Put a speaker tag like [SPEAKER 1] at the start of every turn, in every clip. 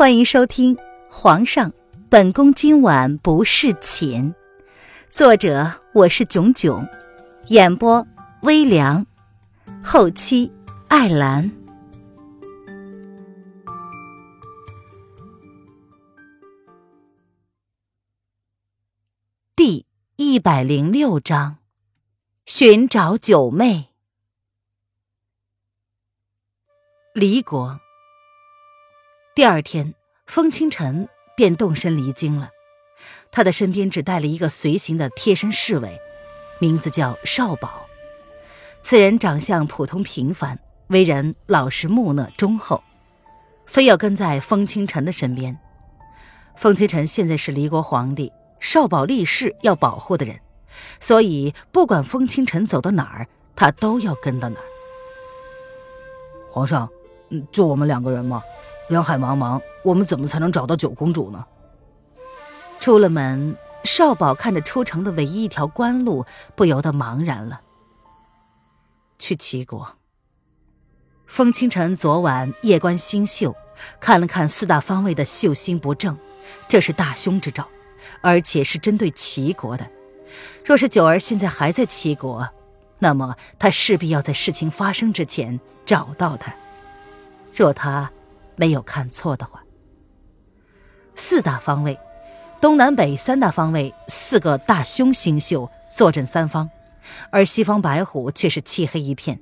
[SPEAKER 1] 欢迎收听《皇上，本宫今晚不侍寝》，作者我是囧囧，演播微凉，后期艾兰。第一百零六章：寻找九妹。离国。第二天，风清晨便动身离京了。他的身边只带了一个随行的贴身侍卫，名字叫少保。此人长相普通平凡，为人老实木讷忠厚，非要跟在风清晨的身边。风清晨现在是离国皇帝，少保立誓要保护的人，所以不管风清晨走到哪儿，他都要跟到哪儿。
[SPEAKER 2] 皇上，嗯就我们两个人吗？人海茫茫，我们怎么才能找到九公主呢？
[SPEAKER 1] 出了门，少保看着出城的唯一一条官路，不由得茫然了。去齐国。风清晨昨晚夜观星宿，看了看四大方位的秀星不正，这是大凶之兆，而且是针对齐国的。若是九儿现在还在齐国，那么他势必要在事情发生之前找到他。若他……没有看错的话，四大方位，东南北三大方位，四个大凶星宿坐镇三方，而西方白虎却是漆黑一片。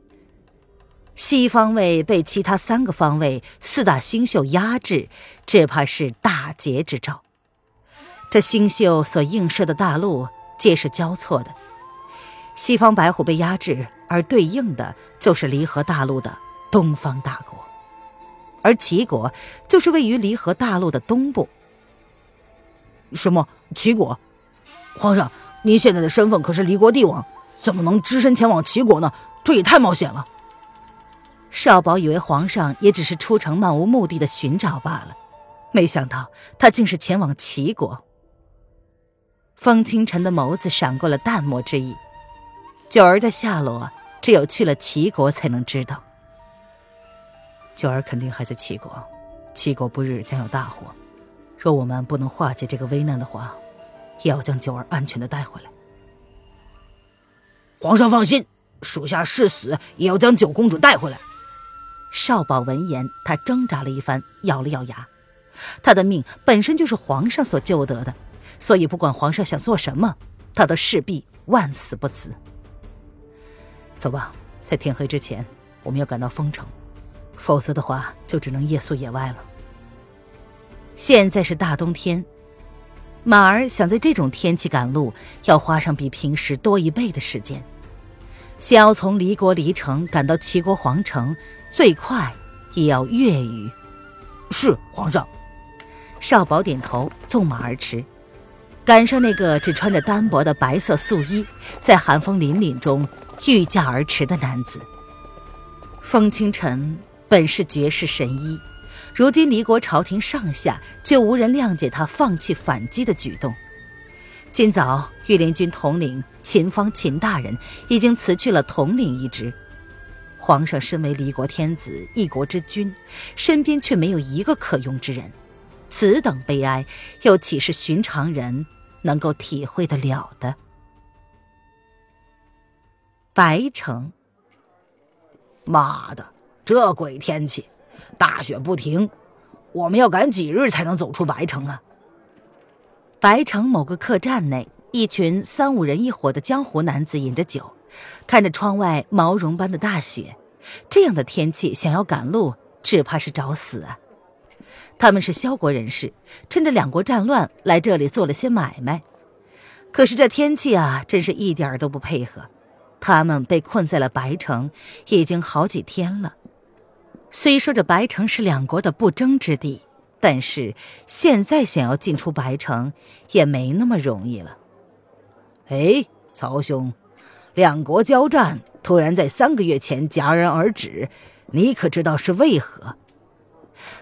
[SPEAKER 1] 西方位被其他三个方位四大星宿压制，只怕是大劫之兆。这星宿所映射的大陆皆是交错的，西方白虎被压制，而对应的就是离合大陆的东方大国。而齐国就是位于离合大陆的东部。
[SPEAKER 2] 什么？齐国？皇上，您现在的身份可是离国帝王，怎么能只身前往齐国呢？这也太冒险了。
[SPEAKER 1] 少保以为皇上也只是出城漫无目的的寻找罢了，没想到他竟是前往齐国。风清晨的眸子闪过了淡漠之意。九儿的下落，只有去了齐国才能知道。
[SPEAKER 2] 九儿肯定还在齐国，齐国不日将有大祸。若我们不能化解这个危难的话，也要将九儿安全的带回来。皇上放心，属下誓死也要将九公主带回来。
[SPEAKER 1] 少保闻言，他挣扎了一番，咬了咬牙。他的命本身就是皇上所救得的，所以不管皇上想做什么，他都势必万死不辞。
[SPEAKER 2] 走吧，在天黑之前，我们要赶到丰城。否则的话，就只能夜宿野外了。
[SPEAKER 1] 现在是大冬天，马儿想在这种天气赶路，要花上比平时多一倍的时间。想要从离国离城赶到齐国皇城，最快也要月余。
[SPEAKER 2] 是皇上。
[SPEAKER 1] 少保点头，纵马而驰，赶上那个只穿着单薄的白色素衣，在寒风凛凛中御驾而驰的男子。风清晨。本是绝世神医，如今离国朝廷上下却无人谅解他放弃反击的举动。今早御林军统领秦方秦大人已经辞去了统领一职，皇上身为离国天子一国之君，身边却没有一个可用之人，此等悲哀又岂是寻常人能够体会得了的？白城，
[SPEAKER 2] 妈的！这鬼天气，大雪不停，我们要赶几日才能走出白城啊？
[SPEAKER 1] 白城某个客栈内，一群三五人一伙的江湖男子饮着酒，看着窗外毛绒般的大雪。这样的天气想要赶路，只怕是找死啊！他们是萧国人士，趁着两国战乱来这里做了些买卖。可是这天气啊，真是一点都不配合。他们被困在了白城，已经好几天了。虽说这白城是两国的不争之地，但是现在想要进出白城也没那么容易了。
[SPEAKER 2] 哎，曹兄，两国交战突然在三个月前戛然而止，你可知道是为何？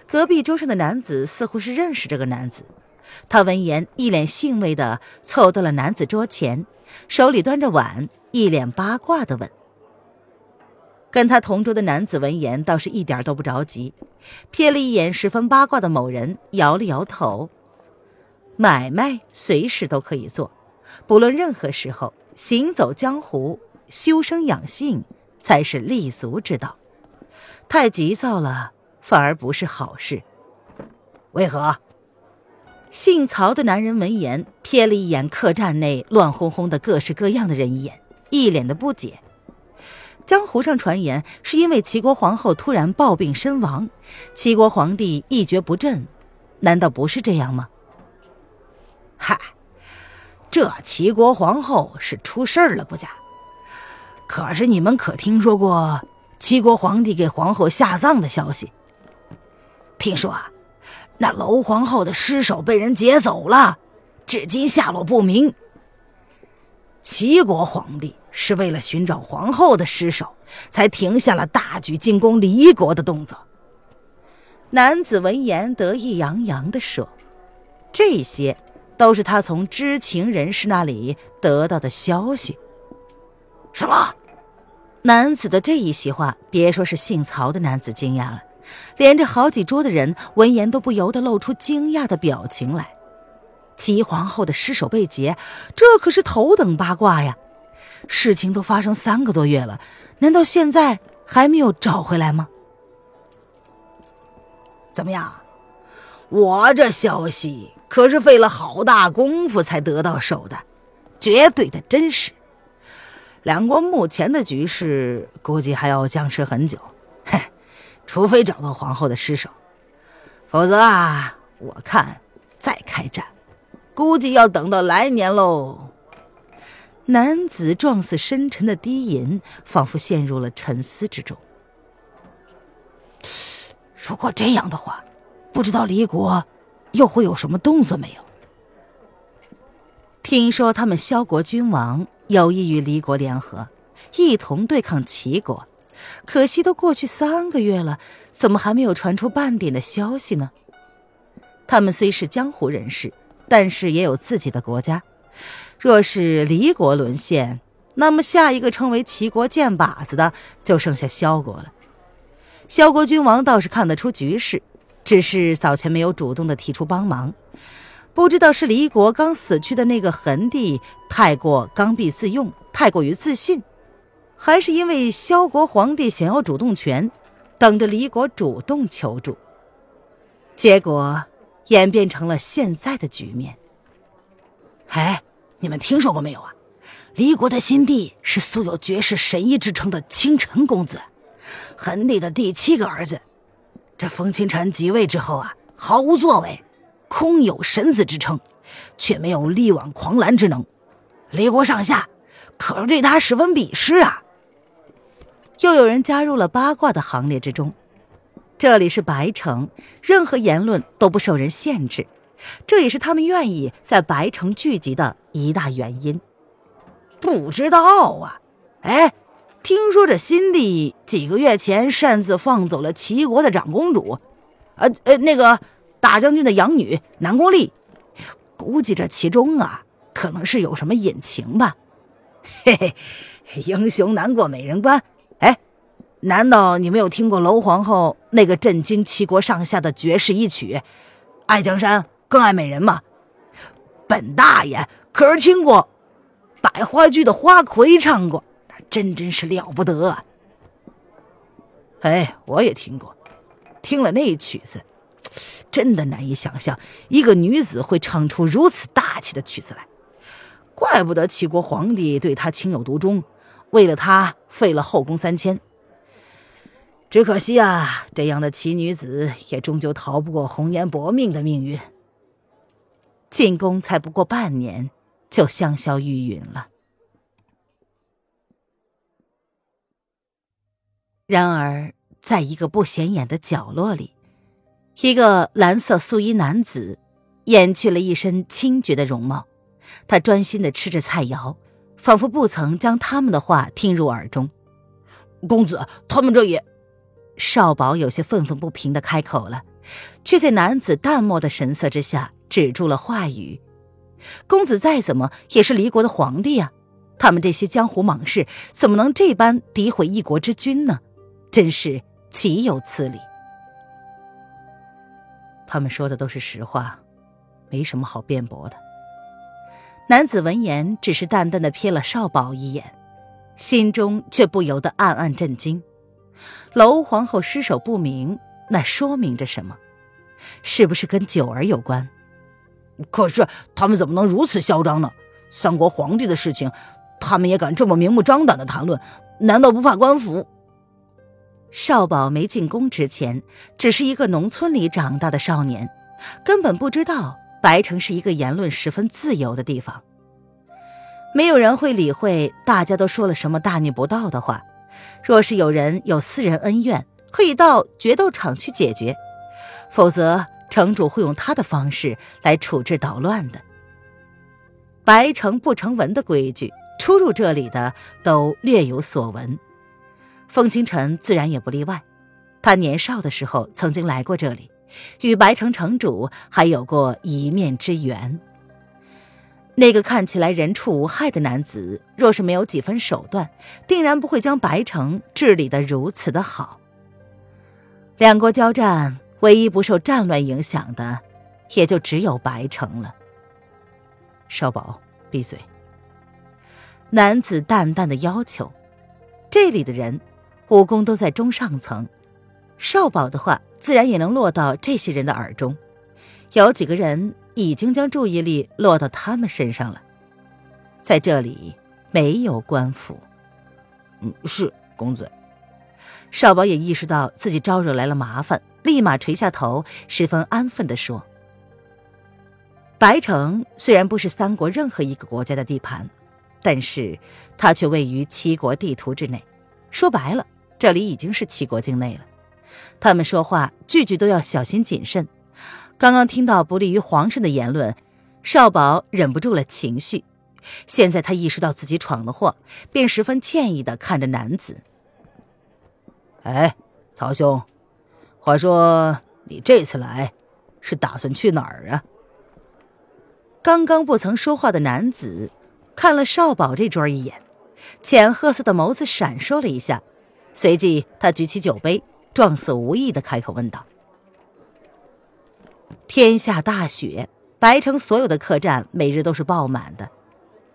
[SPEAKER 1] 隔壁桌上的男子似乎是认识这个男子，他闻言一脸兴味的凑到了男子桌前，手里端着碗，一脸八卦的问。跟他同桌的男子闻言，倒是一点都不着急，瞥了一眼十分八卦的某人，摇了摇头。买卖随时都可以做，不论任何时候，行走江湖、修身养性才是立足之道。太急躁了，反而不是好事。
[SPEAKER 2] 为何？
[SPEAKER 1] 姓曹的男人闻言，瞥了一眼客栈内乱哄哄的各式各样的人一眼，一脸的不解。江湖上传言，是因为齐国皇后突然暴病身亡，齐国皇帝一蹶不振，难道不是这样吗？
[SPEAKER 2] 嗨，这齐国皇后是出事儿了不假。可是你们可听说过齐国皇帝给皇后下葬的消息？听说啊。那娄皇后的尸首被人劫走了，至今下落不明。齐国皇帝是为了寻找皇后的尸首，才停下了大举进攻离国的动作。
[SPEAKER 1] 男子闻言得意洋洋地说：“这些都是他从知情人士那里得到的消息。”
[SPEAKER 2] 什么？
[SPEAKER 1] 男子的这一席话，别说是姓曹的男子惊讶了。连着好几桌的人闻言都不由得露出惊讶的表情来。齐皇后的尸首被劫，这可是头等八卦呀！事情都发生三个多月了，难道现在还没有找回来吗？
[SPEAKER 2] 怎么样，我这消息可是费了好大功夫才得到手的，绝对的真实。两国目前的局势，估计还要僵持很久。哼除非找到皇后的尸首，否则啊，我看再开战，估计要等到来年喽。
[SPEAKER 1] 男子状似深沉的低吟，仿佛陷入了沉思之中。
[SPEAKER 2] 如果这样的话，不知道离国又会有什么动作没有？
[SPEAKER 1] 听说他们萧国君王有意与离国联合，一同对抗齐国。可惜都过去三个月了，怎么还没有传出半点的消息呢？他们虽是江湖人士，但是也有自己的国家。若是离国沦陷，那么下一个成为齐国箭靶子的就剩下萧国了。萧国君王倒是看得出局势，只是早前没有主动的提出帮忙。不知道是离国刚死去的那个桓帝太过刚愎自用，太过于自信。还是因为萧国皇帝想要主动权，等着离国主动求助，结果演变成了现在的局面。
[SPEAKER 2] 哎，你们听说过没有啊？离国的新帝是素有绝世神医之称的清晨公子，恒帝的第七个儿子。这风清晨即位之后啊，毫无作为，空有神子之称，却没有力挽狂澜之能。离国上下可是对他十分鄙视啊。
[SPEAKER 1] 又有人加入了八卦的行列之中。这里是白城，任何言论都不受人限制，这也是他们愿意在白城聚集的一大原因。
[SPEAKER 2] 不知道啊？哎，听说这新帝几个月前擅自放走了齐国的长公主，呃呃，那个大将军的养女南宫丽，估计这其中啊，可能是有什么隐情吧。嘿嘿，英雄难过美人关。难道你没有听过娄皇后那个震惊齐国上下的绝世一曲《爱江山更爱美人》吗？本大爷可是听过百花剧的花魁唱过，那真真是了不得。哎，我也听过，听了那曲子，真的难以想象一个女子会唱出如此大气的曲子来。怪不得齐国皇帝对她情有独钟，为了她废了后宫三千。只可惜啊，这样的奇女子也终究逃不过红颜薄命的命运。
[SPEAKER 1] 进宫才不过半年，就香消玉殒了。然而，在一个不显眼的角落里，一个蓝色素衣男子掩去了一身清绝的容貌，他专心的吃着菜肴，仿佛不曾将他们的话听入耳中。
[SPEAKER 2] 公子，他们这也……
[SPEAKER 1] 少保有些愤愤不平的开口了，却在男子淡漠的神色之下止住了话语。公子再怎么也是离国的皇帝呀，他们这些江湖莽士怎么能这般诋毁一国之君呢？真是岂有此理！他们说的都是实话，没什么好辩驳的。男子闻言，只是淡淡的瞥了少保一眼，心中却不由得暗暗震惊。娄皇后尸首不明，那说明着什么？是不是跟九儿有关？
[SPEAKER 2] 可是他们怎么能如此嚣张呢？三国皇帝的事情，他们也敢这么明目张胆的谈论？难道不怕官府？
[SPEAKER 1] 少保没进宫之前，只是一个农村里长大的少年，根本不知道白城是一个言论十分自由的地方。没有人会理会大家都说了什么大逆不道的话。若是有人有私人恩怨，可以到决斗场去解决；否则，城主会用他的方式来处置捣乱的。白城不成文的规矩，出入这里的都略有所闻。风清晨自然也不例外。他年少的时候曾经来过这里，与白城城主还有过一面之缘。那个看起来人畜无害的男子，若是没有几分手段，定然不会将白城治理的如此的好。两国交战，唯一不受战乱影响的，也就只有白城了。
[SPEAKER 2] 少保，闭嘴。
[SPEAKER 1] 男子淡淡的要求。这里的人。武功都在中上层，少保的话自然也能落到这些人的耳中。有几个人已经将注意力落到他们身上了。在这里没有官府。
[SPEAKER 2] 嗯，是公子。
[SPEAKER 1] 少保也意识到自己招惹来了麻烦，立马垂下头，十分安分地说：“白城虽然不是三国任何一个国家的地盘，但是它却位于七国地图之内。说白了。”这里已经是七国境内了，他们说话句句都要小心谨慎。刚刚听到不利于皇上的言论，少保忍不住了情绪。现在他意识到自己闯了祸，便十分歉意的看着男子：“
[SPEAKER 2] 哎，曹兄，话说你这次来是打算去哪儿啊？”
[SPEAKER 1] 刚刚不曾说话的男子看了少保这桌一眼，浅褐色的眸子闪烁了一下。随即，他举起酒杯，状似无意的开口问道：“天下大雪，白城所有的客栈每日都是爆满的，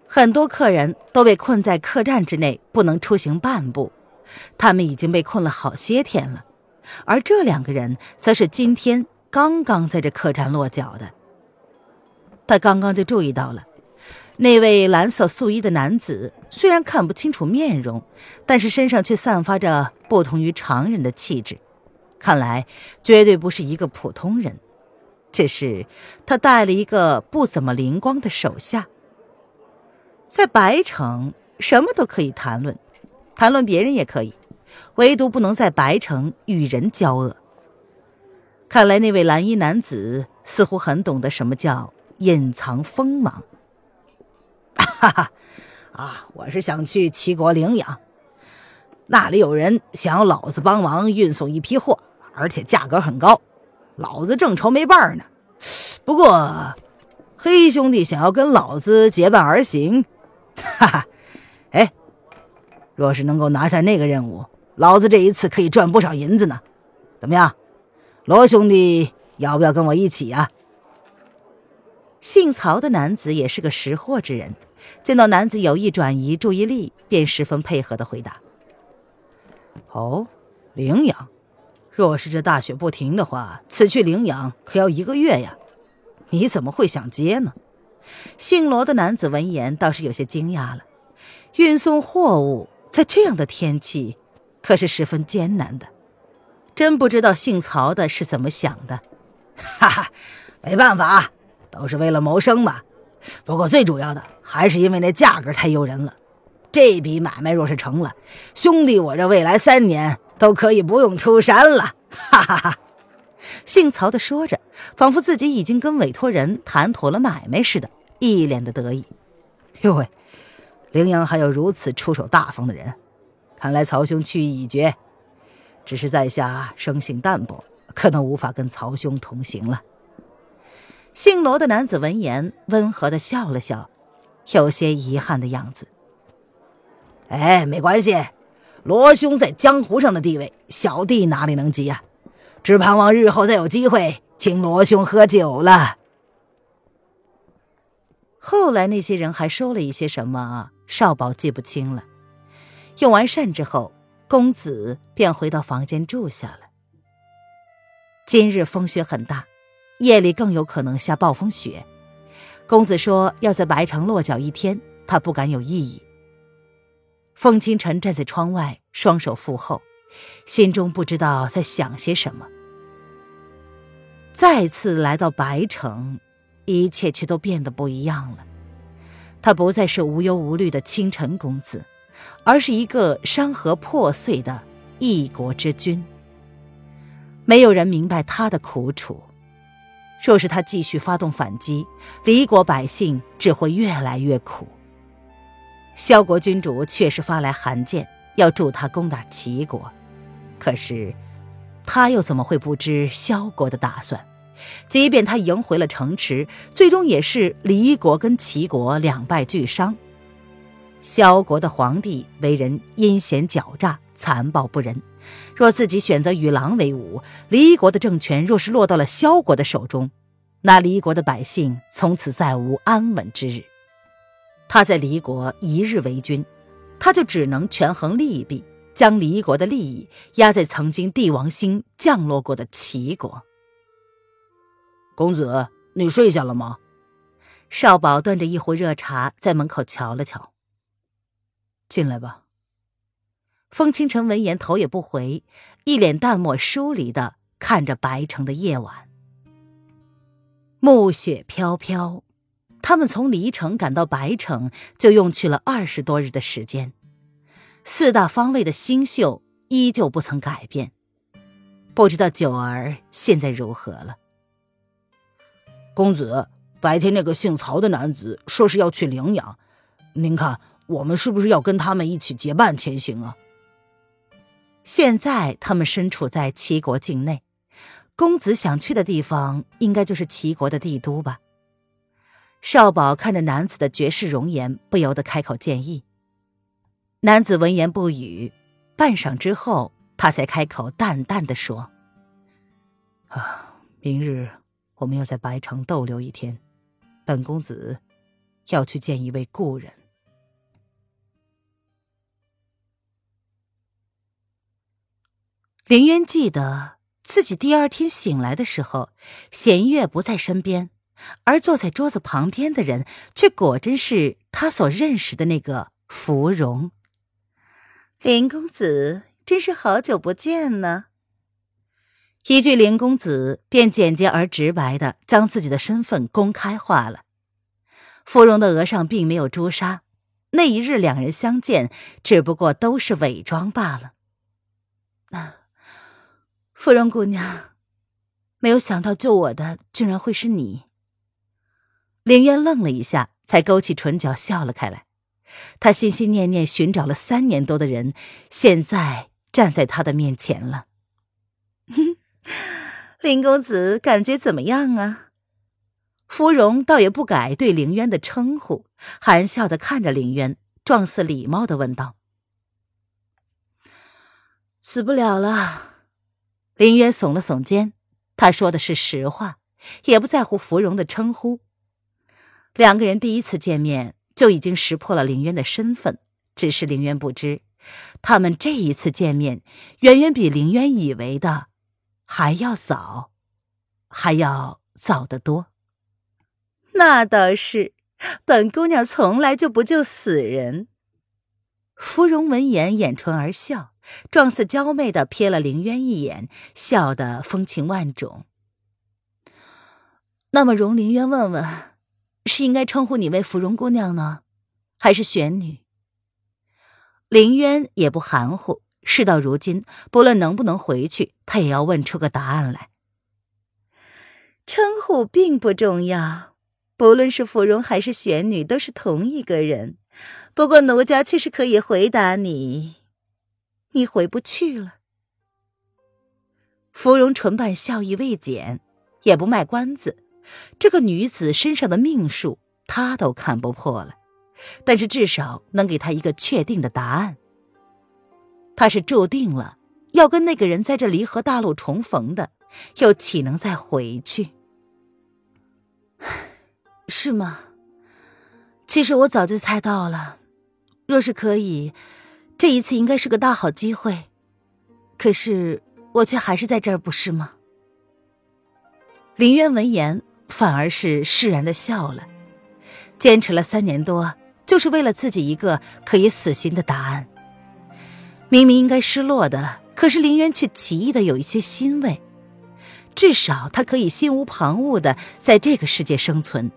[SPEAKER 1] 很多客人都被困在客栈之内，不能出行半步。他们已经被困了好些天了，而这两个人则是今天刚刚在这客栈落脚的。他刚刚就注意到了。”那位蓝色素衣的男子虽然看不清楚面容，但是身上却散发着不同于常人的气质，看来绝对不是一个普通人。只是他带了一个不怎么灵光的手下。在白城，什么都可以谈论，谈论别人也可以，唯独不能在白城与人交恶。看来那位蓝衣男子似乎很懂得什么叫隐藏锋芒。
[SPEAKER 2] 哈哈，啊，我是想去齐国领养，那里有人想要老子帮忙运送一批货，而且价格很高，老子正愁没伴儿呢。不过，黑兄弟想要跟老子结伴而行，哈哈，哎，若是能够拿下那个任务，老子这一次可以赚不少银子呢。怎么样，罗兄弟要不要跟我一起呀？
[SPEAKER 1] 姓曹的男子也是个识货之人。见到男子有意转移注意力，便十分配合的回答：“
[SPEAKER 2] 哦，领养。若是这大雪不停的话，此去领养可要一个月呀。你怎么会想接呢？”
[SPEAKER 1] 姓罗的男子闻言倒是有些惊讶了。运送货物在这样的天气，可是十分艰难的。真不知道姓曹的是怎么想的。
[SPEAKER 2] 哈哈，没办法，都是为了谋生嘛。不过最主要的还是因为那价格太诱人了。这笔买卖若是成了，兄弟我这未来三年都可以不用出山了。哈哈哈！
[SPEAKER 1] 姓曹的说着，仿佛自己已经跟委托人谈妥了买卖似的，一脸的得意。
[SPEAKER 2] 哟喂，羚羊还有如此出手大方的人，看来曹兄去意已决。只是在下生性淡薄，可能无法跟曹兄同行了。
[SPEAKER 1] 姓罗的男子闻言，温和的笑了笑，有些遗憾的样子。
[SPEAKER 2] 哎，没关系，罗兄在江湖上的地位，小弟哪里能及啊？只盼望日后再有机会请罗兄喝酒了。
[SPEAKER 1] 后来那些人还说了一些什么，少保记不清了。用完膳之后，公子便回到房间住下了。今日风雪很大，夜里更有可能下暴风雪。公子说要在白城落脚一天，他不敢有异议。风清晨站在窗外，双手负后，心中不知道在想些什么。再次来到白城。一切却都变得不一样了。他不再是无忧无虑的清晨公子，而是一个山河破碎的一国之君。没有人明白他的苦楚。若是他继续发动反击，离国百姓只会越来越苦。萧国君主确实发来函件，要助他攻打齐国，可是他又怎么会不知萧国的打算？即便他赢回了城池，最终也是离国跟齐国两败俱伤。萧国的皇帝为人阴险狡诈、残暴不仁，若自己选择与狼为伍，离国的政权若是落到了萧国的手中，那离国的百姓从此再无安稳之日。他在离国一日为君，他就只能权衡利弊，将离国的利益压在曾经帝王星降落过的齐国。
[SPEAKER 2] 公子，你睡下了吗？
[SPEAKER 1] 少保端着一壶热茶在门口瞧了瞧。
[SPEAKER 2] 进来吧。
[SPEAKER 1] 风清晨闻言头也不回，一脸淡漠疏离的看着白城的夜晚。暮雪飘飘，他们从黎城赶到白城就用去了二十多日的时间。四大方位的星宿依旧不曾改变，不知道九儿现在如何了。
[SPEAKER 2] 公子，白天那个姓曹的男子说是要去领养，您看我们是不是要跟他们一起结伴前行啊？
[SPEAKER 1] 现在他们身处在齐国境内，公子想去的地方应该就是齐国的帝都吧？少保看着男子的绝世容颜，不由得开口建议。男子闻言不语，半晌之后，他才开口淡淡的说：“
[SPEAKER 2] 啊，明日。”我们要在白城逗留一天，本公子要去见一位故人。
[SPEAKER 1] 林渊记得自己第二天醒来的时候，弦月不在身边，而坐在桌子旁边的人，却果真是他所认识的那个芙蓉。林公子，真是好久不见呢。一句“林公子”，便简洁而直白的将自己的身份公开化了。芙蓉的额上并没有朱砂，那一日两人相见，只不过都是伪装罢了。啊，芙蓉姑娘，没有想到救我的居然会是你。凌渊愣了一下，才勾起唇角笑了开来。他心心念念寻找了三年多的人，现在站在他的面前了。哼。林公子感觉怎么样啊？芙蓉倒也不改对凌渊的称呼，含笑的看着凌渊，状似礼貌的问道：“死不了了。”凌渊耸了耸肩，他说的是实话，也不在乎芙蓉的称呼。两个人第一次见面就已经识破了凌渊的身份，只是凌渊不知，他们这一次见面远远比凌渊以为的。还要早，还要早得多。那倒是，本姑娘从来就不救死人。芙蓉闻言，掩唇而笑，状似娇媚的瞥了凌渊一眼，笑得风情万种。那么，容凌渊问问，是应该称呼你为芙蓉姑娘呢，还是玄女？凌渊也不含糊。事到如今，不论能不能回去，他也要问出个答案来。称呼并不重要，不论是芙蓉还是玄女，都是同一个人。不过奴家却是可以回答你，你回不去了。芙蓉唇瓣笑意未减，也不卖关子。这个女子身上的命数，他都看不破了，但是至少能给他一个确定的答案。他是注定了要跟那个人在这离合大陆重逢的，又岂能再回去？
[SPEAKER 2] 是吗？其实我早就猜到了。若是可以，这一次应该是个大好机会。可是我却还是在这儿，不是吗？
[SPEAKER 1] 林渊闻言，反而是释然的笑了。坚持了三年多，就是为了自己一个可以死心的答案。明明应该失落的，可是林渊却奇异的有一些欣慰。至少他可以心无旁骛的在这个世界生存，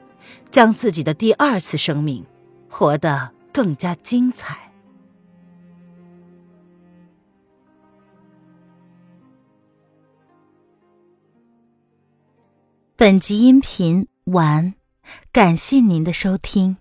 [SPEAKER 1] 将自己的第二次生命活得更加精彩。本集音频完，感谢您的收听。